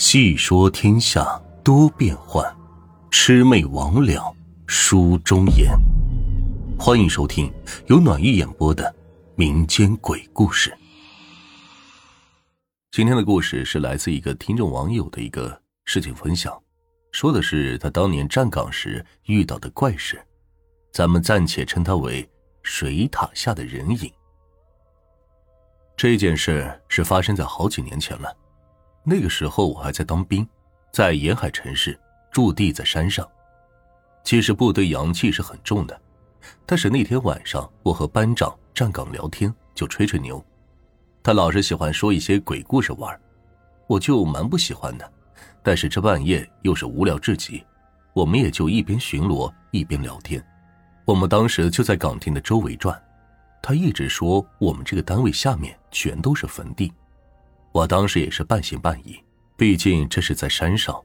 细说天下多变幻，魑魅魍魉书中言。欢迎收听由暖玉演播的民间鬼故事。今天的故事是来自一个听众网友的一个事情分享，说的是他当年站岗时遇到的怪事，咱们暂且称他为水塔下的人影。这件事是发生在好几年前了。那个时候我还在当兵，在沿海城市驻地在山上。其实部队阳气是很重的，但是那天晚上我和班长站岗聊天，就吹吹牛。他老是喜欢说一些鬼故事玩，我就蛮不喜欢的。但是这半夜又是无聊至极，我们也就一边巡逻一边聊天。我们当时就在岗亭的周围转，他一直说我们这个单位下面全都是坟地。我当时也是半信半疑，毕竟这是在山上，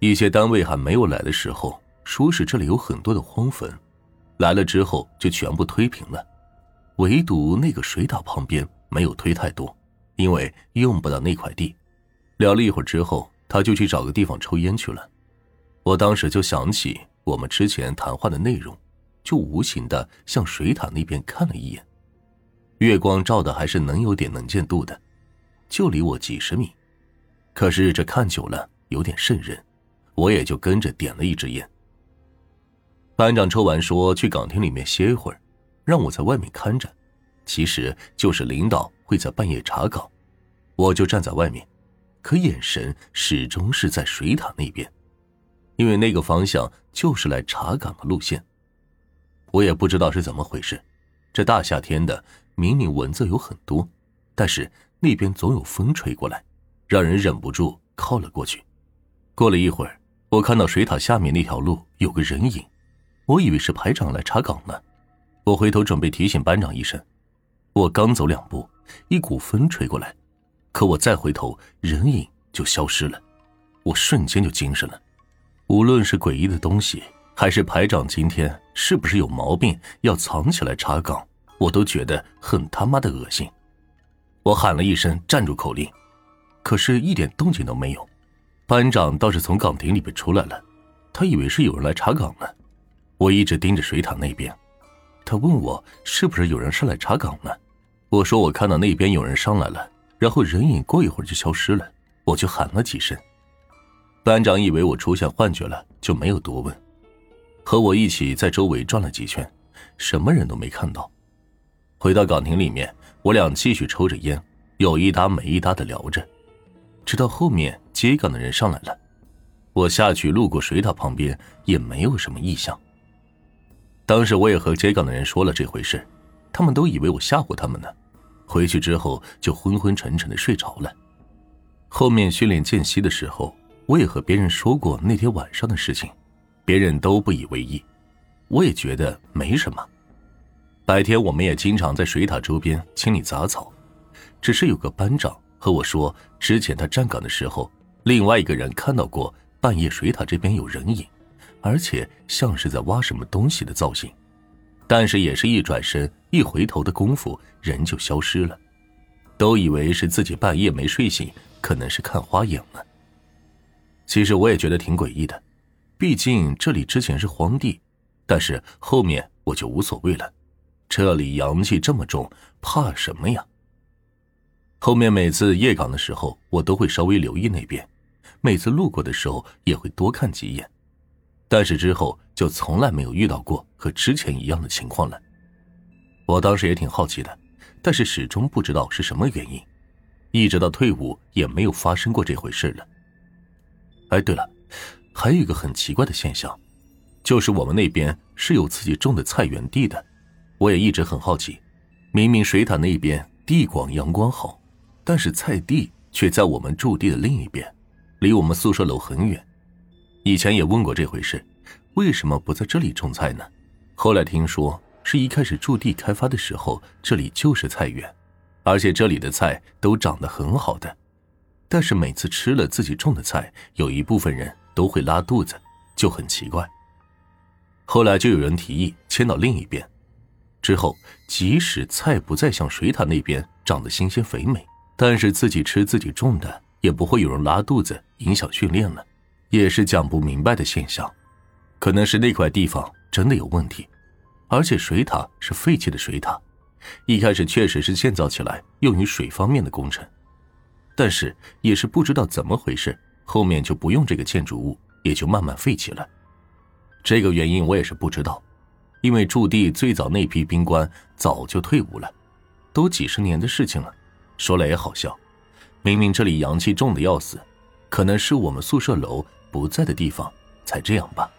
一些单位还没有来的时候，说是这里有很多的荒坟，来了之后就全部推平了，唯独那个水塔旁边没有推太多，因为用不到那块地。聊了一会儿之后，他就去找个地方抽烟去了。我当时就想起我们之前谈话的内容，就无形的向水塔那边看了一眼，月光照的还是能有点能见度的。就离我几十米，可是这看久了有点瘆人，我也就跟着点了一支烟。班长抽完说去岗亭里面歇一会儿，让我在外面看着，其实就是领导会在半夜查岗，我就站在外面，可眼神始终是在水塔那边，因为那个方向就是来查岗的路线。我也不知道是怎么回事，这大夏天的，明明蚊子有很多，但是。那边总有风吹过来，让人忍不住靠了过去。过了一会儿，我看到水塔下面那条路有个人影，我以为是排长来查岗呢。我回头准备提醒班长一声，我刚走两步，一股风吹过来，可我再回头，人影就消失了。我瞬间就精神了。无论是诡异的东西，还是排长今天是不是有毛病要藏起来查岗，我都觉得很他妈的恶心。我喊了一声“站住”口令，可是一点动静都没有。班长倒是从岗亭里边出来了，他以为是有人来查岗呢。我一直盯着水塔那边，他问我是不是有人上来查岗呢？我说我看到那边有人上来了，然后人影过一会儿就消失了，我就喊了几声。班长以为我出现幻觉了，就没有多问，和我一起在周围转了几圈，什么人都没看到。回到岗亭里面。我俩继续抽着烟，有一搭没一搭的聊着，直到后面接岗的人上来了。我下去路过水塔旁边，也没有什么异象。当时我也和接岗的人说了这回事，他们都以为我吓唬他们呢。回去之后就昏昏沉沉的睡着了。后面训练间隙的时候，我也和别人说过那天晚上的事情，别人都不以为意，我也觉得没什么。白天我们也经常在水塔周边清理杂草，只是有个班长和我说，之前他站岗的时候，另外一个人看到过半夜水塔这边有人影，而且像是在挖什么东西的造型，但是也是一转身一回头的功夫，人就消失了，都以为是自己半夜没睡醒，可能是看花眼了。其实我也觉得挺诡异的，毕竟这里之前是荒地，但是后面我就无所谓了。这里阳气这么重，怕什么呀？后面每次夜岗的时候，我都会稍微留意那边，每次路过的时候也会多看几眼，但是之后就从来没有遇到过和之前一样的情况了。我当时也挺好奇的，但是始终不知道是什么原因，一直到退伍也没有发生过这回事了。哎，对了，还有一个很奇怪的现象，就是我们那边是有自己种的菜园地的。我也一直很好奇，明明水塔那边地广阳光好，但是菜地却在我们驻地的另一边，离我们宿舍楼很远。以前也问过这回事，为什么不在这里种菜呢？后来听说是一开始驻地开发的时候，这里就是菜园，而且这里的菜都长得很好的，但是每次吃了自己种的菜，有一部分人都会拉肚子，就很奇怪。后来就有人提议迁到另一边。之后，即使菜不再像水塔那边长得新鲜肥美，但是自己吃自己种的，也不会有人拉肚子影响训练了，也是讲不明白的现象。可能是那块地方真的有问题，而且水塔是废弃的水塔，一开始确实是建造起来用于水方面的工程，但是也是不知道怎么回事，后面就不用这个建筑物，也就慢慢废弃了。这个原因我也是不知道，因为驻地最早那批兵官早就退伍了，都几十年的事情了。说来也好笑，明明这里阳气重的要死，可能是我们宿舍楼不在的地方才这样吧。